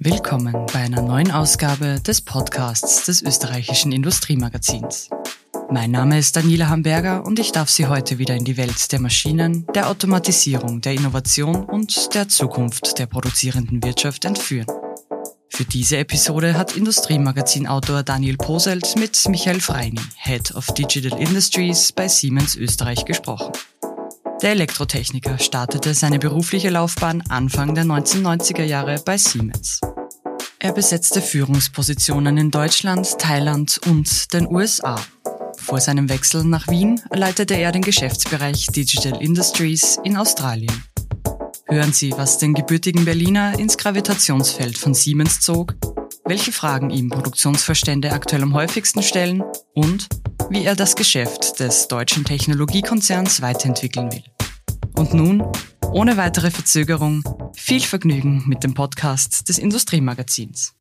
Willkommen bei einer neuen Ausgabe des Podcasts des österreichischen Industriemagazins. Mein Name ist Daniela Hamberger und ich darf Sie heute wieder in die Welt der Maschinen, der Automatisierung, der Innovation und der Zukunft der produzierenden Wirtschaft entführen. Für diese Episode hat Industriemagazin-Autor Daniel Poselt mit Michael Freini, Head of Digital Industries bei Siemens Österreich gesprochen. Der Elektrotechniker startete seine berufliche Laufbahn Anfang der 1990er Jahre bei Siemens. Er besetzte Führungspositionen in Deutschland, Thailand und den USA. Vor seinem Wechsel nach Wien leitete er den Geschäftsbereich Digital Industries in Australien. Hören Sie, was den gebürtigen Berliner ins Gravitationsfeld von Siemens zog, welche Fragen ihm Produktionsverstände aktuell am häufigsten stellen und wie er das Geschäft des deutschen Technologiekonzerns weiterentwickeln will. Und nun, ohne weitere Verzögerung, viel Vergnügen mit dem Podcast des Industriemagazins.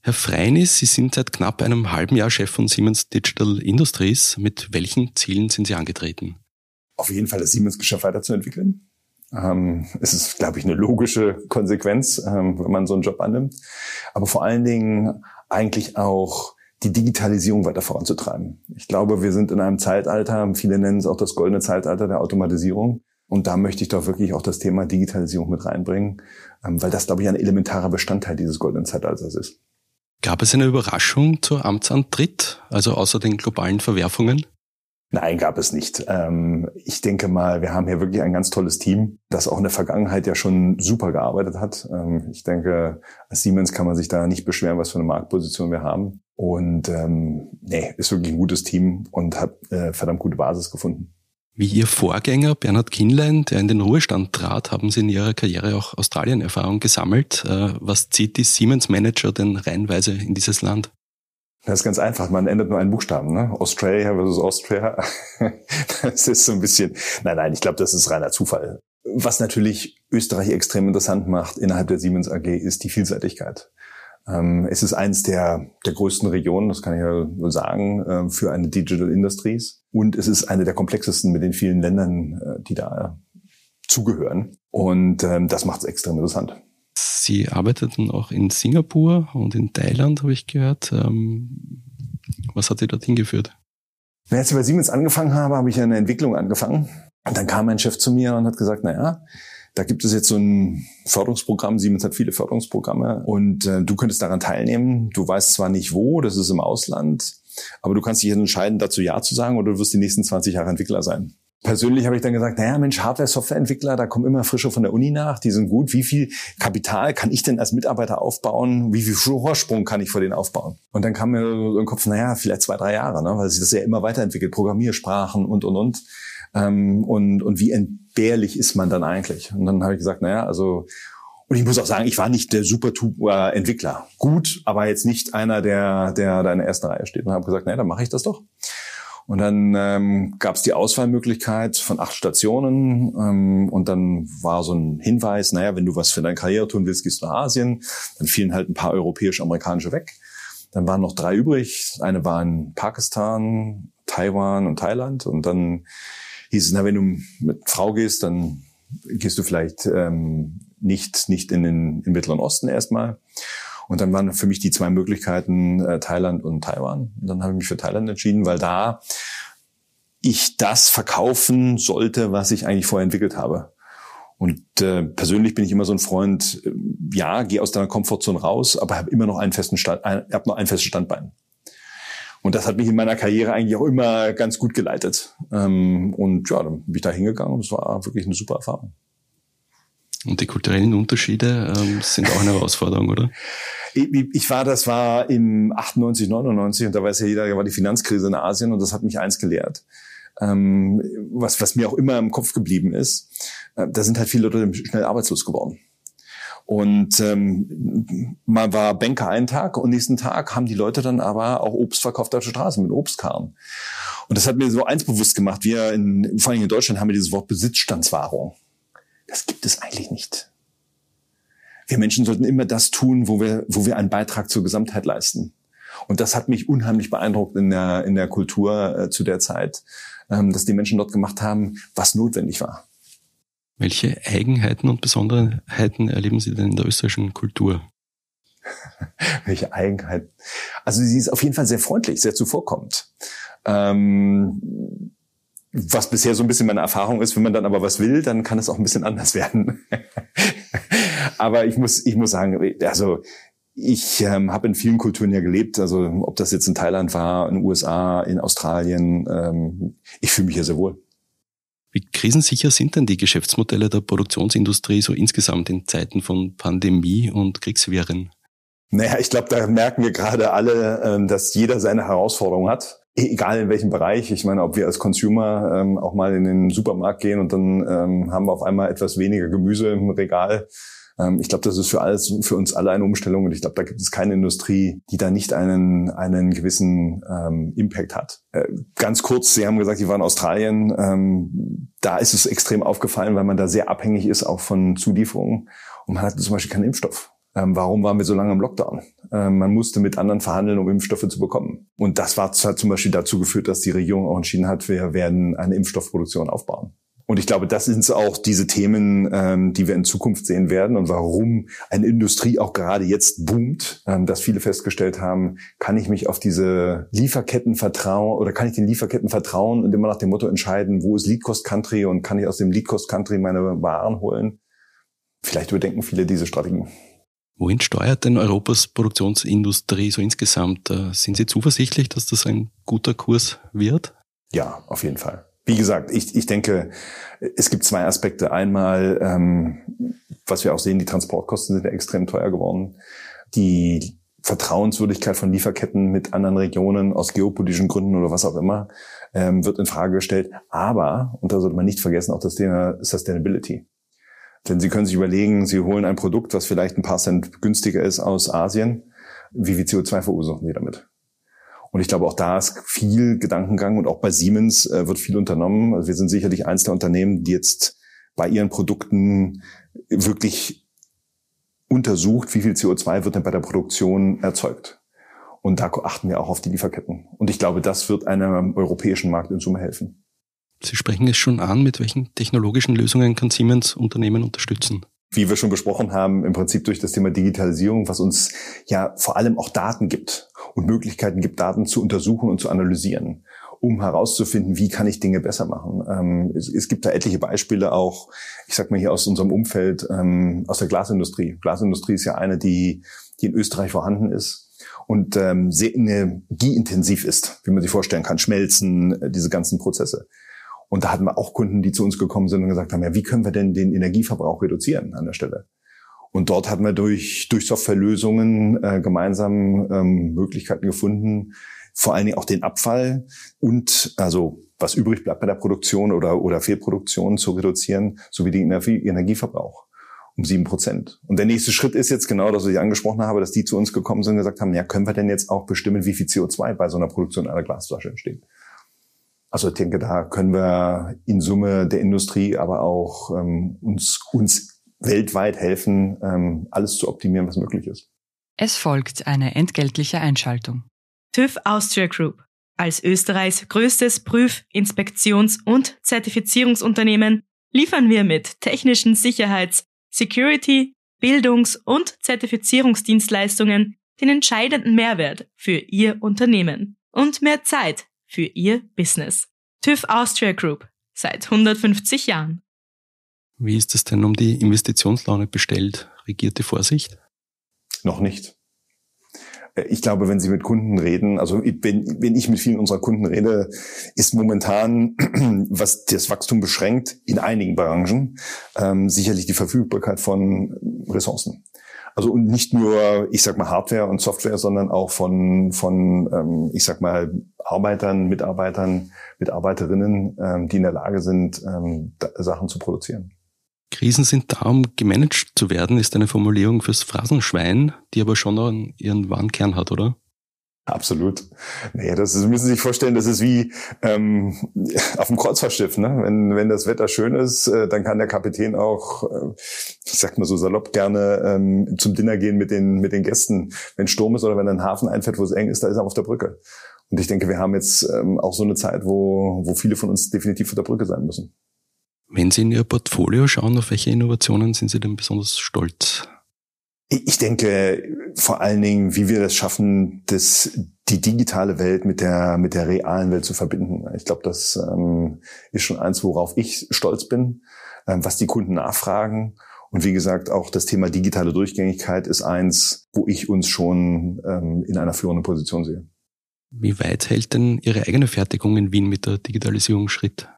Herr Freinis, Sie sind seit knapp einem halben Jahr Chef von Siemens Digital Industries. Mit welchen Zielen sind Sie angetreten? Auf jeden Fall das Siemens-Geschäft weiterzuentwickeln. Ähm, es ist, glaube ich, eine logische Konsequenz, ähm, wenn man so einen Job annimmt. Aber vor allen Dingen eigentlich auch die Digitalisierung weiter voranzutreiben. Ich glaube, wir sind in einem Zeitalter, viele nennen es auch das goldene Zeitalter der Automatisierung. Und da möchte ich doch wirklich auch das Thema Digitalisierung mit reinbringen, ähm, weil das, glaube ich, ein elementarer Bestandteil dieses goldenen Zeitalters ist. Gab es eine Überraschung zur Amtsantritt, also außer den globalen Verwerfungen? Nein, gab es nicht. Ähm, ich denke mal, wir haben hier wirklich ein ganz tolles Team, das auch in der Vergangenheit ja schon super gearbeitet hat. Ähm, ich denke, als Siemens kann man sich da nicht beschweren, was für eine Marktposition wir haben. Und ähm, nee, ist wirklich ein gutes Team und hat äh, verdammt gute Basis gefunden. Wie Ihr Vorgänger Bernhard Kinlein, der in den Ruhestand trat, haben Sie in Ihrer Karriere auch Australien-Erfahrung gesammelt. Äh, was zieht die Siemens-Manager denn reinweise in dieses Land? Das ist ganz einfach. Man ändert nur einen Buchstaben. Ne? Australia versus Austria. das ist so ein bisschen. Nein, nein, ich glaube, das ist reiner Zufall. Was natürlich Österreich extrem interessant macht innerhalb der Siemens AG, ist die Vielseitigkeit. Ähm, es ist eins der, der größten Regionen, das kann ich ja wohl sagen, ähm, für eine Digital Industries. Und es ist eine der komplexesten mit den vielen Ländern, äh, die da zugehören. Und ähm, das macht es extrem interessant. Sie arbeiteten auch in Singapur und in Thailand, habe ich gehört. Ähm, was hat Sie dorthin geführt? Als ich bei Siemens angefangen habe, habe ich eine Entwicklung angefangen. Und dann kam mein Chef zu mir und hat gesagt, na ja, da gibt es jetzt so ein Förderungsprogramm. Siemens hat viele Förderungsprogramme und äh, du könntest daran teilnehmen. Du weißt zwar nicht wo, das ist im Ausland, aber du kannst dich entscheiden, dazu Ja zu sagen oder du wirst die nächsten 20 Jahre Entwickler sein persönlich habe ich dann gesagt, naja, Mensch, Hardware-Software-Entwickler, da kommen immer frische von der Uni nach, die sind gut. Wie viel Kapital kann ich denn als Mitarbeiter aufbauen? Wie viel Vorsprung kann ich vor denen aufbauen? Und dann kam mir so den Kopf, naja, vielleicht zwei, drei Jahre, ne? weil sich das ja immer weiterentwickelt, Programmiersprachen und, und, und. Ähm, und, und wie entbehrlich ist man dann eigentlich? Und dann habe ich gesagt, naja, also und ich muss auch sagen, ich war nicht der super Entwickler. Gut, aber jetzt nicht einer, der, der da in der ersten Reihe steht. Und habe gesagt, naja, dann mache ich das doch. Und dann ähm, gab es die Auswahlmöglichkeit von acht Stationen ähm, und dann war so ein Hinweis, naja, wenn du was für deine Karriere tun willst, gehst du nach Asien. Dann fielen halt ein paar europäisch-amerikanische weg. Dann waren noch drei übrig. Eine war in Pakistan, Taiwan und Thailand. Und dann hieß es, na, wenn du mit Frau gehst, dann gehst du vielleicht ähm, nicht, nicht in den im Mittleren Osten erstmal. Und dann waren für mich die zwei Möglichkeiten äh, Thailand und Taiwan. Und dann habe ich mich für Thailand entschieden, weil da ich das verkaufen sollte, was ich eigentlich vorher entwickelt habe. Und äh, persönlich bin ich immer so ein Freund, äh, ja, geh aus deiner Komfortzone raus, aber habe immer noch einen festen Stand, ein, hab noch ein festes Standbein. Und das hat mich in meiner Karriere eigentlich auch immer ganz gut geleitet. Ähm, und ja, dann bin ich da hingegangen und es war wirklich eine super Erfahrung. Und die kulturellen Unterschiede ähm, sind auch eine Herausforderung, oder? Ich, ich war, das war im 98, 99 und da weiß ja jeder, da war die Finanzkrise in Asien und das hat mich eins gelehrt. Ähm, was, was mir auch immer im Kopf geblieben ist, äh, da sind halt viele Leute schnell arbeitslos geworden. Und ähm, man war Banker einen Tag und nächsten Tag haben die Leute dann aber auch Obst verkauft auf der Straße mit Obstkarren. Und das hat mir so eins bewusst gemacht. Wir in, vor allem in Deutschland haben wir dieses Wort Besitzstandswahrung. Das gibt es eigentlich nicht. Wir Menschen sollten immer das tun, wo wir, wo wir einen Beitrag zur Gesamtheit leisten. Und das hat mich unheimlich beeindruckt in der, in der Kultur äh, zu der Zeit, ähm, dass die Menschen dort gemacht haben, was notwendig war. Welche Eigenheiten und Besonderheiten erleben Sie denn in der österreichischen Kultur? welche Eigenheit? Also sie ist auf jeden Fall sehr freundlich, sehr zuvorkommend. Ähm, was bisher so ein bisschen meine Erfahrung ist, wenn man dann aber was will, dann kann es auch ein bisschen anders werden. aber ich muss, ich muss sagen, also ich ähm, habe in vielen Kulturen ja gelebt, also ob das jetzt in Thailand war, in den USA, in Australien, ähm, ich fühle mich hier sehr wohl. Wie krisensicher sind denn die Geschäftsmodelle der Produktionsindustrie so insgesamt in Zeiten von Pandemie und Kriegswehren? Naja, ich glaube, da merken wir gerade alle, ähm, dass jeder seine Herausforderung hat egal in welchem Bereich. Ich meine, ob wir als Consumer ähm, auch mal in den Supermarkt gehen und dann ähm, haben wir auf einmal etwas weniger Gemüse im Regal. Ähm, ich glaube, das ist für alles, für uns alle eine Umstellung und ich glaube, da gibt es keine Industrie, die da nicht einen einen gewissen ähm, Impact hat. Äh, ganz kurz, Sie haben gesagt, Sie waren in Australien. Ähm, da ist es extrem aufgefallen, weil man da sehr abhängig ist auch von Zulieferungen und man hat zum Beispiel keinen Impfstoff. Ähm, warum waren wir so lange im Lockdown? Ähm, man musste mit anderen verhandeln, um Impfstoffe zu bekommen. Und das war, hat zum Beispiel dazu geführt, dass die Regierung auch entschieden hat, wir werden eine Impfstoffproduktion aufbauen. Und ich glaube, das sind auch diese Themen, ähm, die wir in Zukunft sehen werden und warum eine Industrie auch gerade jetzt boomt, ähm, dass viele festgestellt haben, kann ich mich auf diese Lieferketten vertrauen oder kann ich den Lieferketten vertrauen und immer nach dem Motto entscheiden, wo ist Lead Cost Country und kann ich aus dem Lead Cost Country meine Waren holen? Vielleicht überdenken viele diese Strategien. Wohin steuert denn Europas Produktionsindustrie so insgesamt? Äh, sind Sie zuversichtlich, dass das ein guter Kurs wird? Ja, auf jeden Fall. Wie gesagt, ich, ich denke, es gibt zwei Aspekte. Einmal, ähm, was wir auch sehen, die Transportkosten sind ja extrem teuer geworden. Die Vertrauenswürdigkeit von Lieferketten mit anderen Regionen aus geopolitischen Gründen oder was auch immer ähm, wird in Frage gestellt. Aber, und da sollte man nicht vergessen, auch das Thema Sustainability. Denn Sie können sich überlegen, Sie holen ein Produkt, was vielleicht ein paar Cent günstiger ist aus Asien. Wie viel CO2 verursachen Sie damit? Und ich glaube, auch da ist viel Gedankengang und auch bei Siemens äh, wird viel unternommen. Also wir sind sicherlich eins der Unternehmen, die jetzt bei ihren Produkten wirklich untersucht, wie viel CO2 wird denn bei der Produktion erzeugt. Und da achten wir auch auf die Lieferketten. Und ich glaube, das wird einem europäischen Markt in Summe helfen. Sie sprechen es schon an, mit welchen technologischen Lösungen kann Siemens Unternehmen unterstützen? Wie wir schon besprochen haben, im Prinzip durch das Thema Digitalisierung, was uns ja vor allem auch Daten gibt und Möglichkeiten gibt, Daten zu untersuchen und zu analysieren, um herauszufinden, wie kann ich Dinge besser machen. Ähm, es, gibt da etliche Beispiele auch, ich sag mal hier aus unserem Umfeld, ähm, aus der Glasindustrie. Glasindustrie ist ja eine, die, die in Österreich vorhanden ist und ähm, sehr energieintensiv ist, wie man sich vorstellen kann, Schmelzen, äh, diese ganzen Prozesse. Und da hatten wir auch Kunden, die zu uns gekommen sind und gesagt haben, ja, wie können wir denn den Energieverbrauch reduzieren an der Stelle? Und dort hatten wir durch, durch Softwarelösungen äh, gemeinsam ähm, Möglichkeiten gefunden, vor allen Dingen auch den Abfall und also was übrig bleibt bei der Produktion oder, oder Fehlproduktion zu reduzieren, sowie den Energie, Energieverbrauch um sieben Prozent. Und der nächste Schritt ist jetzt genau, dass ich angesprochen habe, dass die zu uns gekommen sind und gesagt haben, ja, können wir denn jetzt auch bestimmen, wie viel CO2 bei so einer Produktion einer Glasflasche entsteht? Also ich denke, da können wir in Summe der Industrie, aber auch ähm, uns, uns weltweit helfen, ähm, alles zu optimieren, was möglich ist. Es folgt eine entgeltliche Einschaltung. TÜV Austria Group. Als Österreichs größtes Prüf-, Inspektions- und Zertifizierungsunternehmen liefern wir mit technischen Sicherheits-, Security-, Bildungs- und Zertifizierungsdienstleistungen den entscheidenden Mehrwert für Ihr Unternehmen und mehr Zeit für Ihr Business. TÜV Austria Group seit 150 Jahren. Wie ist es denn um die Investitionslaune bestellt? Regiert die Vorsicht? Noch nicht. Äh, ich glaube, wenn Sie mit Kunden reden, also wenn, wenn ich mit vielen unserer Kunden rede, ist momentan, was das Wachstum beschränkt, in einigen Branchen ähm, sicherlich die Verfügbarkeit von Ressourcen. Also und nicht nur, ich sag mal, Hardware und Software, sondern auch von, von ähm, ich sag mal, Arbeitern, Mitarbeitern, Mitarbeiterinnen, ähm, die in der Lage sind, ähm, Sachen zu produzieren. Krisen sind da, um gemanagt zu werden, ist eine Formulierung fürs Phrasenschwein, die aber schon ihren wahren Kern hat, oder? Absolut. Nee, das ist, Sie müssen sich vorstellen, das ist wie ähm, auf dem Kreuzfahrtschiff. Ne? Wenn, wenn das Wetter schön ist, äh, dann kann der Kapitän auch, äh, ich sag mal so salopp, gerne ähm, zum Dinner gehen mit den, mit den Gästen. Wenn Sturm ist oder wenn ein Hafen einfährt, wo es eng ist, da ist er auf der Brücke. Und ich denke, wir haben jetzt ähm, auch so eine Zeit, wo, wo viele von uns definitiv auf der Brücke sein müssen. Wenn Sie in Ihr Portfolio schauen, auf welche Innovationen sind Sie denn besonders stolz? Ich denke vor allen Dingen, wie wir das schaffen, das, die digitale Welt mit der, mit der realen Welt zu verbinden. Ich glaube, das ähm, ist schon eins, worauf ich stolz bin, ähm, was die Kunden nachfragen. Und wie gesagt, auch das Thema digitale Durchgängigkeit ist eins, wo ich uns schon ähm, in einer führenden Position sehe. Wie weit hält denn Ihre eigene Fertigung in Wien mit der Digitalisierung Schritt?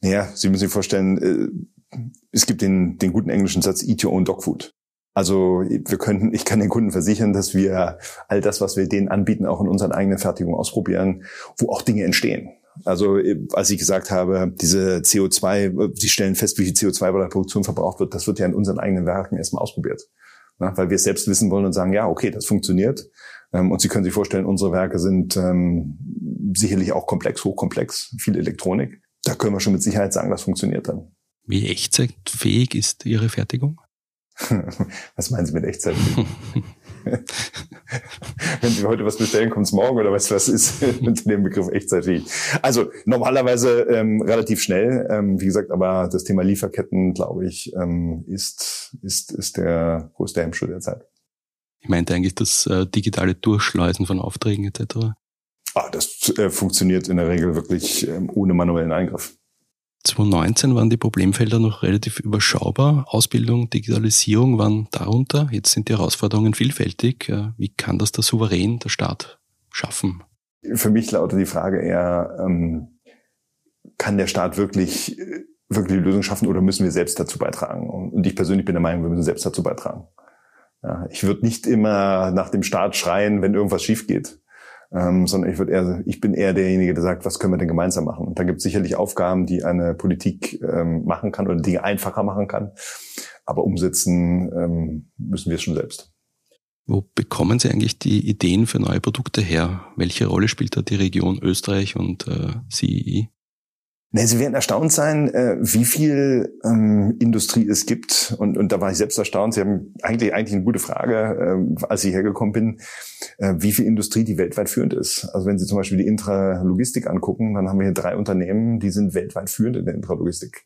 Naja, Sie müssen sich vorstellen, äh, es gibt den, den guten englischen Satz, eat your own dog food. Also wir könnten, ich kann den Kunden versichern, dass wir all das, was wir denen anbieten, auch in unseren eigenen Fertigungen ausprobieren, wo auch Dinge entstehen. Also als ich gesagt habe, diese CO2, die stellen fest, wie viel CO2 bei der Produktion verbraucht wird, das wird ja in unseren eigenen Werken erstmal ausprobiert. Na, weil wir es selbst wissen wollen und sagen, ja, okay, das funktioniert. Ähm, und Sie können sich vorstellen, unsere Werke sind ähm, sicherlich auch komplex, hochkomplex, viel Elektronik. Da können wir schon mit Sicherheit sagen, das funktioniert dann. Wie echtzeitfähig ist Ihre Fertigung? was meinen Sie mit Echtzeit? Wenn Sie heute was bestellen, kommt es morgen oder was, was ist mit dem Begriff Echtzeitfähig? Also normalerweise ähm, relativ schnell, ähm, wie gesagt, aber das Thema Lieferketten, glaube ich, ähm, ist, ist, ist der größte Hemmschuh der Zeit. Ich meinte eigentlich das äh, digitale Durchschleusen von Aufträgen etc. Ah, das äh, funktioniert in der Regel wirklich ähm, ohne manuellen Eingriff. 2019 waren die Problemfelder noch relativ überschaubar. Ausbildung, Digitalisierung waren darunter. Jetzt sind die Herausforderungen vielfältig. Äh, wie kann das der Souverän, der Staat schaffen? Für mich lautet die Frage eher, ähm, kann der Staat wirklich, wirklich die Lösung schaffen oder müssen wir selbst dazu beitragen? Und ich persönlich bin der Meinung, wir müssen selbst dazu beitragen. Ja, ich würde nicht immer nach dem Staat schreien, wenn irgendwas schief geht ähm, sondern ich würde eher, ich bin eher derjenige, der sagt, was können wir denn gemeinsam machen? Und da gibt es sicherlich Aufgaben, die eine Politik ähm, machen kann oder Dinge einfacher machen kann, aber umsetzen ähm, müssen wir es schon selbst. Wo bekommen Sie eigentlich die Ideen für neue Produkte her? Welche Rolle spielt da die Region Österreich und äh, CEE? Nee, Sie werden erstaunt sein, äh, wie viel ähm, Industrie es gibt. Und, und da war ich selbst erstaunt. Sie haben eigentlich, eigentlich eine gute Frage, äh, als ich hergekommen bin, äh, wie viel Industrie die weltweit führend ist. Also wenn Sie zum Beispiel die Intralogistik angucken, dann haben wir hier drei Unternehmen, die sind weltweit führend in der Intralogistik.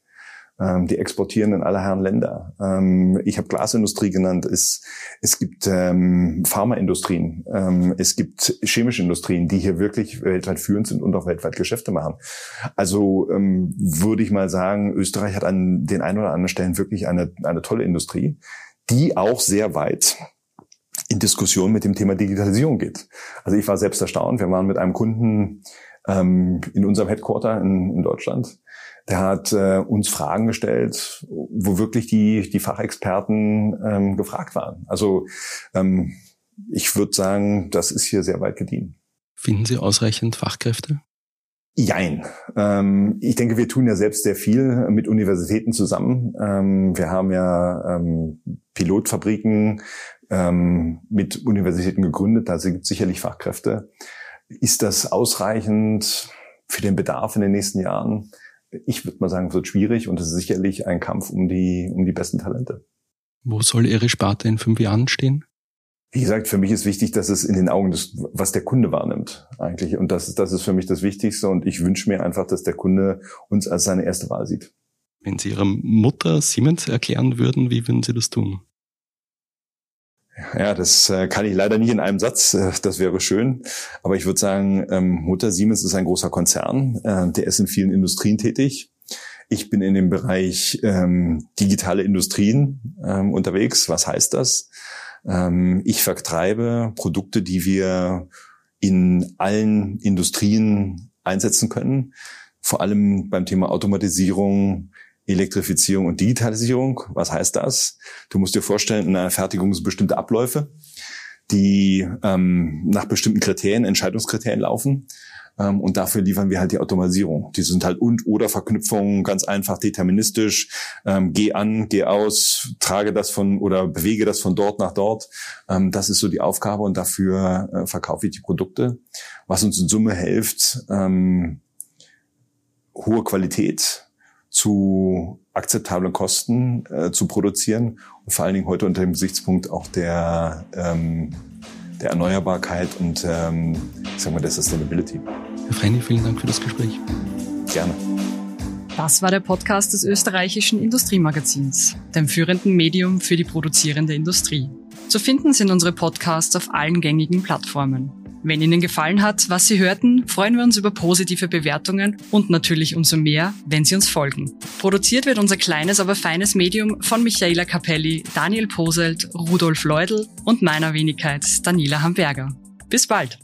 Ähm, die exportieren in aller Herren Länder. Ähm, ich habe Glasindustrie genannt. Es, es gibt ähm, Pharmaindustrien, ähm, es gibt chemische Industrien, die hier wirklich weltweit führend sind und auch weltweit Geschäfte machen. Also ähm, würde ich mal sagen, Österreich hat an den ein oder anderen Stellen wirklich eine, eine tolle Industrie, die auch sehr weit in Diskussion mit dem Thema Digitalisierung geht. Also ich war selbst erstaunt. Wir waren mit einem Kunden ähm, in unserem Headquarter in, in Deutschland der hat äh, uns Fragen gestellt, wo wirklich die, die Fachexperten ähm, gefragt waren. Also ähm, ich würde sagen, das ist hier sehr weit gediehen. Finden Sie ausreichend Fachkräfte? Jein. Ähm, ich denke, wir tun ja selbst sehr viel mit Universitäten zusammen. Ähm, wir haben ja ähm, Pilotfabriken ähm, mit Universitäten gegründet. Da sind sicherlich Fachkräfte. Ist das ausreichend für den Bedarf in den nächsten Jahren? Ich würde mal sagen, wird schwierig und es ist sicherlich ein Kampf um die, um die besten Talente. Wo soll Ihre Sparte in fünf Jahren stehen? Wie gesagt, für mich ist wichtig, dass es in den Augen des, was der Kunde wahrnimmt, eigentlich. Und das, das ist für mich das Wichtigste. Und ich wünsche mir einfach, dass der Kunde uns als seine erste Wahl sieht. Wenn Sie Ihrer Mutter Siemens erklären würden, wie würden Sie das tun? Ja, das äh, kann ich leider nicht in einem Satz. Äh, das wäre schön. Aber ich würde sagen, ähm, Mutter Siemens ist ein großer Konzern. Äh, der ist in vielen Industrien tätig. Ich bin in dem Bereich ähm, digitale Industrien ähm, unterwegs. Was heißt das? Ich vertreibe Produkte, die wir in allen Industrien einsetzen können. Vor allem beim Thema Automatisierung, Elektrifizierung und Digitalisierung. Was heißt das? Du musst dir vorstellen, in einer Fertigung sind bestimmte Abläufe, die ähm, nach bestimmten Kriterien, Entscheidungskriterien laufen. Ähm, und dafür liefern wir halt die Automatisierung. Die sind halt und oder Verknüpfungen ganz einfach deterministisch. Ähm, geh an, geh aus, trage das von oder bewege das von dort nach dort. Ähm, das ist so die Aufgabe und dafür äh, verkaufe ich die Produkte, was uns in Summe hilft, ähm, hohe Qualität zu akzeptablen Kosten äh, zu produzieren und vor allen Dingen heute unter dem Gesichtspunkt auch der, ähm, der Erneuerbarkeit und ähm, ich sag mal der Sustainability. Herr Frenny, vielen Dank für das Gespräch. Gerne. Das war der Podcast des österreichischen Industriemagazins, dem führenden Medium für die produzierende Industrie. Zu finden sind unsere Podcasts auf allen gängigen Plattformen. Wenn Ihnen gefallen hat, was Sie hörten, freuen wir uns über positive Bewertungen und natürlich umso mehr, wenn Sie uns folgen. Produziert wird unser kleines, aber feines Medium von Michaela Capelli, Daniel Poselt, Rudolf Leudl und meiner Wenigkeit Daniela Hamburger. Bis bald!